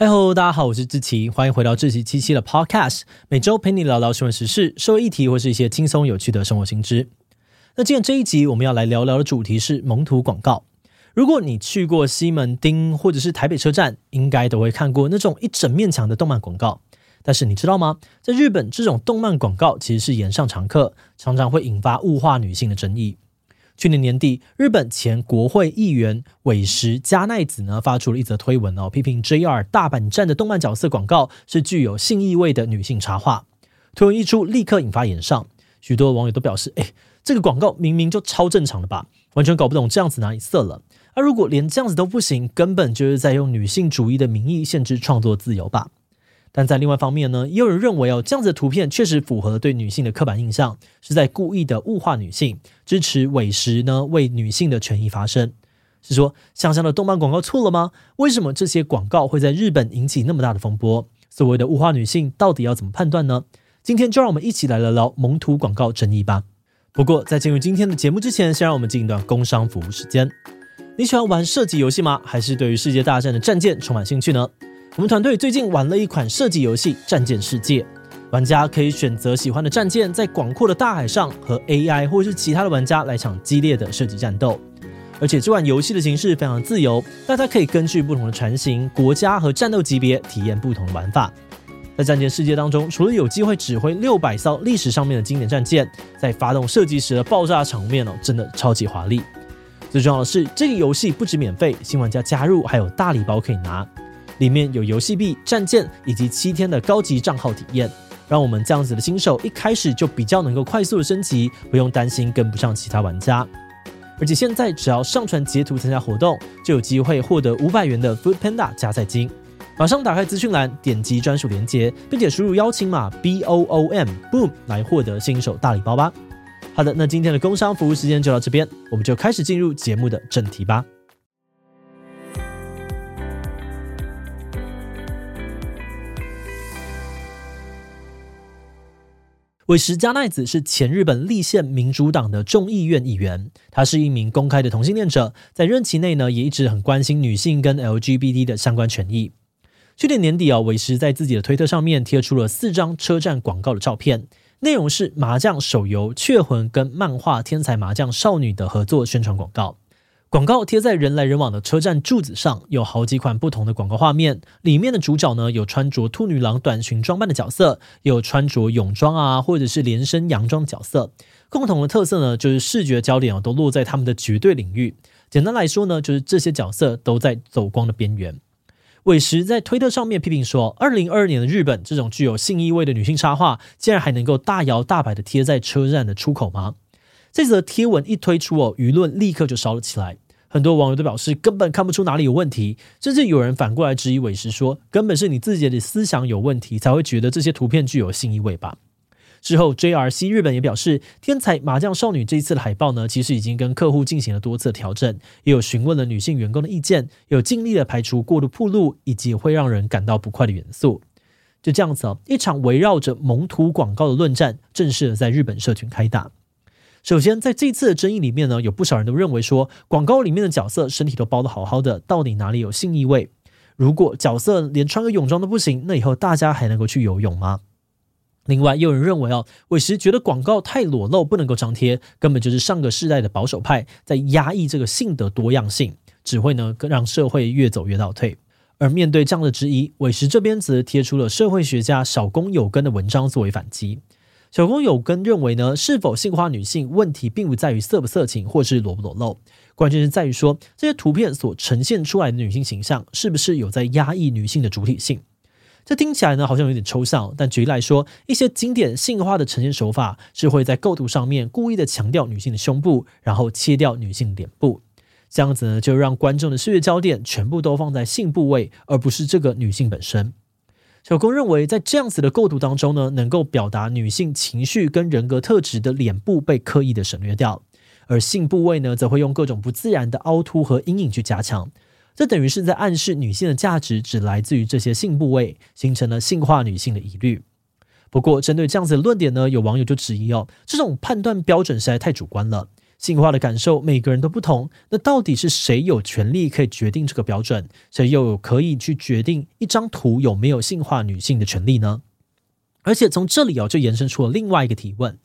嗨喽，大家好，我是志奇，欢迎回到志奇七七的 Podcast，每周陪你聊聊新闻时事、社会议题或是一些轻松有趣的生活新知。那今天这一集我们要来聊聊的主题是蒙图广告。如果你去过西门町或者是台北车站，应该都会看过那种一整面墙的动漫广告。但是你知道吗？在日本，这种动漫广告其实是炎上常客，常常会引发物化女性的争议。去年年底，日本前国会议员尾石加奈子呢发出了一则推文哦，批评 JR 大阪站的动漫角色广告是具有性意味的女性插画。推文一出，立刻引发炎上，许多网友都表示：“哎，这个广告明明就超正常的吧，完全搞不懂这样子哪里色了。而如果连这样子都不行，根本就是在用女性主义的名义限制创作自由吧。”但在另外一方面呢，也有人认为哦，这样子的图片确实符合对女性的刻板印象，是在故意的物化女性，支持尾石呢为女性的权益发声。是说想象的动漫广告错了吗？为什么这些广告会在日本引起那么大的风波？所谓的物化女性到底要怎么判断呢？今天就让我们一起来聊聊蒙图广告争议吧。不过在进入今天的节目之前，先让我们进一段工商服务时间。你喜欢玩射击游戏吗？还是对于世界大战的战舰充满兴趣呢？我们团队最近玩了一款射击游戏《战舰世界》，玩家可以选择喜欢的战舰，在广阔的大海上和 AI 或是其他的玩家来场激烈的射击战斗。而且这款游戏的形式非常自由，大家可以根据不同的船型、国家和战斗级别体验不同的玩法。在《战舰世界》当中，除了有机会指挥六百艘历史上面的经典战舰，在发动射击时的爆炸场面哦，真的超级华丽。最重要的是，这个游戏不止免费，新玩家加入还有大礼包可以拿。里面有游戏币、战舰以及七天的高级账号体验，让我们这样子的新手一开始就比较能够快速的升级，不用担心跟不上其他玩家。而且现在只要上传截图参加活动，就有机会获得五百元的 Food Panda 加赛金。马上打开资讯栏，点击专属链接，并且输入邀请码 B O O M Boom 来获得新手大礼包吧。好的，那今天的工商服务时间就到这边，我们就开始进入节目的正题吧。尾石加奈子是前日本立宪民主党的众议院议员，他是一名公开的同性恋者，在任期内呢，也一直很关心女性跟 LGBT 的相关权益。去年年底啊，尾石在自己的推特上面贴出了四张车站广告的照片，内容是麻将手游《雀魂》跟漫画《天才麻将少女》的合作宣传广告。广告贴在人来人往的车站柱子上，有好几款不同的广告画面。里面的主角呢，有穿着兔女郎短裙装扮的角色，有穿着泳装啊，或者是连身洋装的角色。共同的特色呢，就是视觉焦点啊，都落在他们的绝对领域。简单来说呢，就是这些角色都在走光的边缘。尾石在推特上面批评说，二零二二年的日本，这种具有性意味的女性插画，竟然还能够大摇大摆的贴在车站的出口吗？这则贴文一推出哦，舆论立刻就烧了起来。很多网友都表示根本看不出哪里有问题，甚至有人反过来质疑尾石说，根本是你自己的思想有问题，才会觉得这些图片具有性意味吧。之后，JRC 日本也表示，《天才麻将少女》这一次的海报呢，其实已经跟客户进行了多次调整，也有询问了女性员工的意见，有尽力的排除过度暴露以及会让人感到不快的元素。就这样子哦，一场围绕着蒙图广告的论战，正式的在日本社群开打。首先，在这次的争议里面呢，有不少人都认为说，广告里面的角色身体都包得好好的，到底哪里有性意味？如果角色连穿个泳装都不行，那以后大家还能够去游泳吗？另外，也有人认为哦，尾石觉得广告太裸露，不能够张贴，根本就是上个世代的保守派在压抑这个性的多样性，只会呢让社会越走越倒退。而面对这样的质疑，尾石这边则贴出了社会学家小宫有根的文章作为反击。小公有根认为呢，是否性化女性问题并不在于色不色情或是裸不裸露，关键是在于说这些图片所呈现出来的女性形象是不是有在压抑女性的主体性。这听起来呢好像有点抽象，但举例来说，一些经典性化的呈现手法是会在构图上面故意的强调女性的胸部，然后切掉女性脸部，这样子呢就让观众的视觉焦点全部都放在性部位，而不是这个女性本身。小宫认为，在这样子的构图当中呢，能够表达女性情绪跟人格特质的脸部被刻意的省略掉，而性部位呢，则会用各种不自然的凹凸和阴影去加强。这等于是在暗示女性的价值只来自于这些性部位，形成了性化女性的疑虑。不过，针对这样子的论点呢，有网友就质疑哦，这种判断标准实在太主观了。性化的感受每个人都不同，那到底是谁有权利可以决定这个标准？谁又有可以去决定一张图有没有性化女性的权利呢？而且从这里哦，就延伸出了另外一个提问：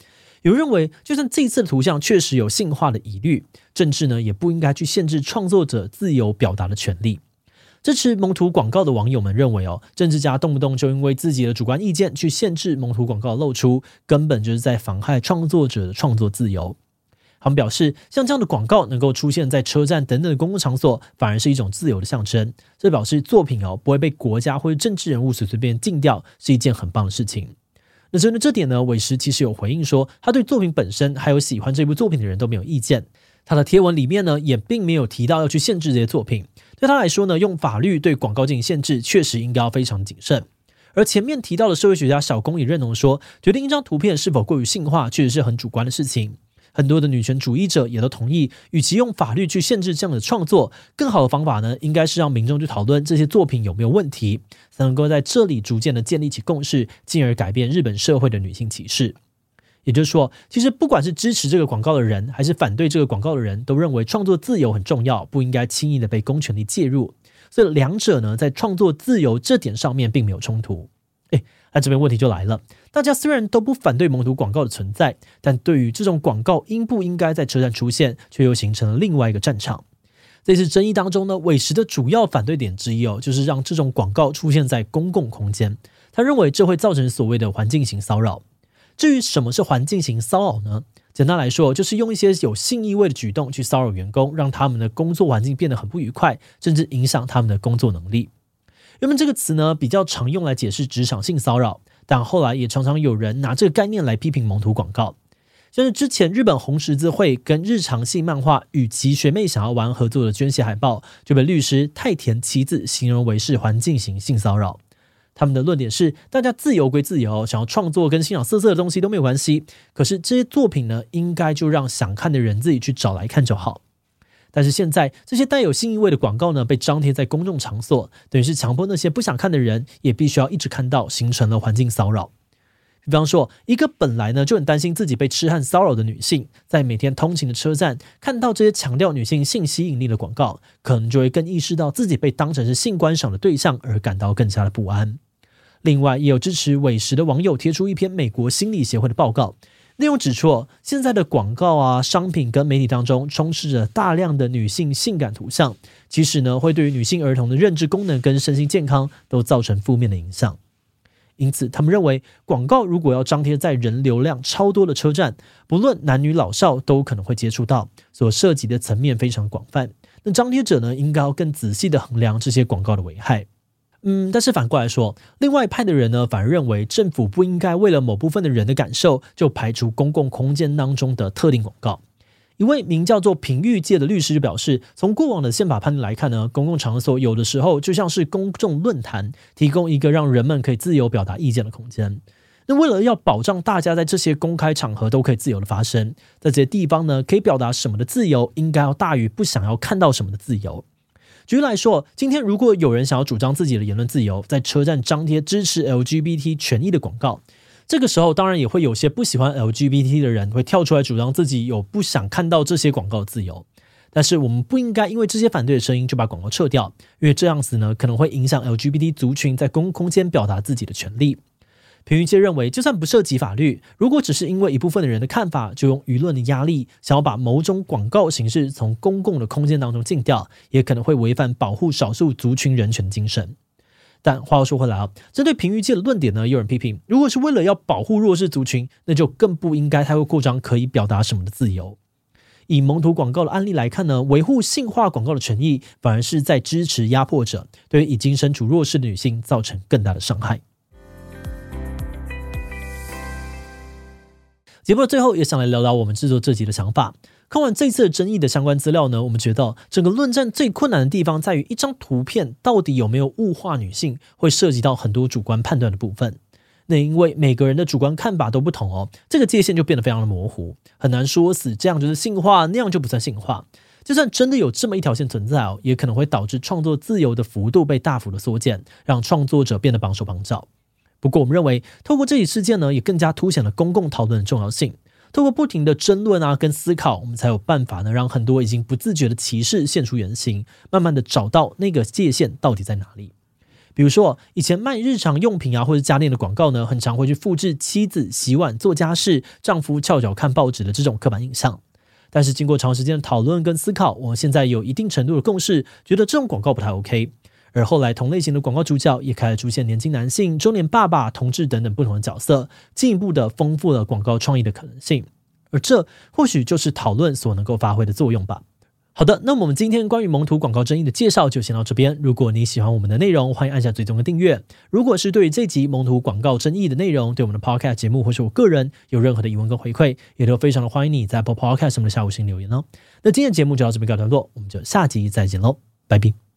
有人认为，就算这一次的图像确实有性化的疑虑，政治呢也不应该去限制创作者自由表达的权利。支持蒙图广告的网友们认为，哦，政治家动不动就因为自己的主观意见去限制蒙图广告露出，根本就是在妨害创作者的创作自由。他们表示，像这样的广告能够出现在车站等等的公共场所，反而是一种自由的象征。这表示作品哦不会被国家或者政治人物随随便禁掉，是一件很棒的事情。那针对这点呢，韦时其实有回应说，他对作品本身还有喜欢这部作品的人都没有意见。他的贴文里面呢，也并没有提到要去限制这些作品。对他来说呢，用法律对广告进行限制，确实应该要非常谨慎。而前面提到的社会学家小龚也认同说，决定一张图片是否过于性化，确实是很主观的事情。很多的女权主义者也都同意，与其用法律去限制这样的创作，更好的方法呢，应该是让民众去讨论这些作品有没有问题，才能够在这里逐渐的建立起共识，进而改变日本社会的女性歧视。也就是说，其实不管是支持这个广告的人，还是反对这个广告的人，都认为创作自由很重要，不应该轻易的被公权力介入。所以两者呢，在创作自由这点上面并没有冲突。诶，那这边问题就来了。大家虽然都不反对蒙图广告的存在，但对于这种广告应不应该在车站出现，却又形成了另外一个战场。这次争议当中呢，韦石的主要反对点之一哦，就是让这种广告出现在公共空间。他认为这会造成所谓的环境型骚扰。至于什么是环境型骚扰呢？简单来说，就是用一些有性意味的举动去骚扰员工，让他们的工作环境变得很不愉快，甚至影响他们的工作能力。原本这个词呢，比较常用来解释职场性骚扰。但后来也常常有人拿这个概念来批评蒙图广告，像是之前日本红十字会跟日常系漫画与其学妹想要玩合作的捐血海报，就被律师太田七子形容为是环境型性骚扰。他们的论点是，大家自由归自由，想要创作跟欣赏色色的东西都没有关系，可是这些作品呢，应该就让想看的人自己去找来看就好。但是现在这些带有性意味的广告呢，被张贴在公众场所，等于是强迫那些不想看的人也必须要一直看到，形成了环境骚扰。比方说，一个本来呢就很担心自己被痴汉骚扰的女性，在每天通勤的车站看到这些强调女性性吸引力的广告，可能就会更意识到自己被当成是性观赏的对象，而感到更加的不安。另外，也有支持韦时的网友贴出一篇美国心理协会的报告。内容指出，现在的广告啊、商品跟媒体当中充斥着大量的女性性感图像，其实呢，会对于女性儿童的认知功能跟身心健康都造成负面的影响。因此，他们认为，广告如果要张贴在人流量超多的车站，不论男女老少都可能会接触到，所涉及的层面非常广泛。那张贴者呢，应该要更仔细的衡量这些广告的危害。嗯，但是反过来说，另外一派的人呢，反而认为政府不应该为了某部分的人的感受，就排除公共空间当中的特定广告。一位名叫做平玉介的律师就表示，从过往的宪法判例来看呢，公共场所有的时候就像是公众论坛，提供一个让人们可以自由表达意见的空间。那为了要保障大家在这些公开场合都可以自由的发声，在这些地方呢，可以表达什么的自由，应该要大于不想要看到什么的自由。举例来说，今天如果有人想要主张自己的言论自由，在车站张贴支持 LGBT 权益的广告，这个时候当然也会有些不喜欢 LGBT 的人会跳出来主张自己有不想看到这些广告自由。但是我们不应该因为这些反对的声音就把广告撤掉，因为这样子呢，可能会影响 LGBT 族群在公共空间表达自己的权利。平玉介认为，就算不涉及法律，如果只是因为一部分的人的看法，就用舆论的压力想要把某种广告形式从公共的空间当中禁掉，也可能会违反保护少数族群人权精神。但话又说回来啊，针对平玉介的论点呢，有人批评，如果是为了要保护弱势族群，那就更不应该太过扩张可以表达什么的自由。以蒙图广告的案例来看呢，维护性化广告的权益，反而是在支持压迫者，对于已经身处弱势的女性造成更大的伤害。节目的最后也想来聊聊我们制作这集的想法。看完这次争议的相关资料呢，我们觉得整个论战最困难的地方在于一张图片到底有没有物化女性，会涉及到很多主观判断的部分。那因为每个人的主观看法都不同哦，这个界限就变得非常的模糊，很难说死这样就是性化，那样就不算性化。就算真的有这么一条线存在哦，也可能会导致创作自由的幅度被大幅的缩减，让创作者变得绑手绑脚。不过，我们认为，透过这起事件呢，也更加凸显了公共讨论的重要性。透过不停的争论啊跟思考，我们才有办法呢，让很多已经不自觉的歧视现出原形，慢慢的找到那个界限到底在哪里。比如说，以前卖日常用品啊或者家电的广告呢，很常会去复制妻子洗碗做家事、丈夫翘脚看报纸的这种刻板印象。但是经过长时间的讨论跟思考，我们现在有一定程度的共识，觉得这种广告不太 OK。而后来同类型的广告主角也开始出现年轻男性、中年爸爸、同志等等不同的角色，进一步的丰富了广告创意的可能性。而这或许就是讨论所能够发挥的作用吧。好的，那么我们今天关于蒙图广告争议的介绍就先到这边。如果你喜欢我们的内容，欢迎按下追踪和订阅。如果是对于这集蒙图广告争议的内容，对我们的 Podcast 节目或是我个人有任何的疑问跟回馈，也都非常的欢迎你在 Apple Podcast 上面的下午星留言哦。那今天的节目就到这边告一段落，我们就下集再见喽，拜拜。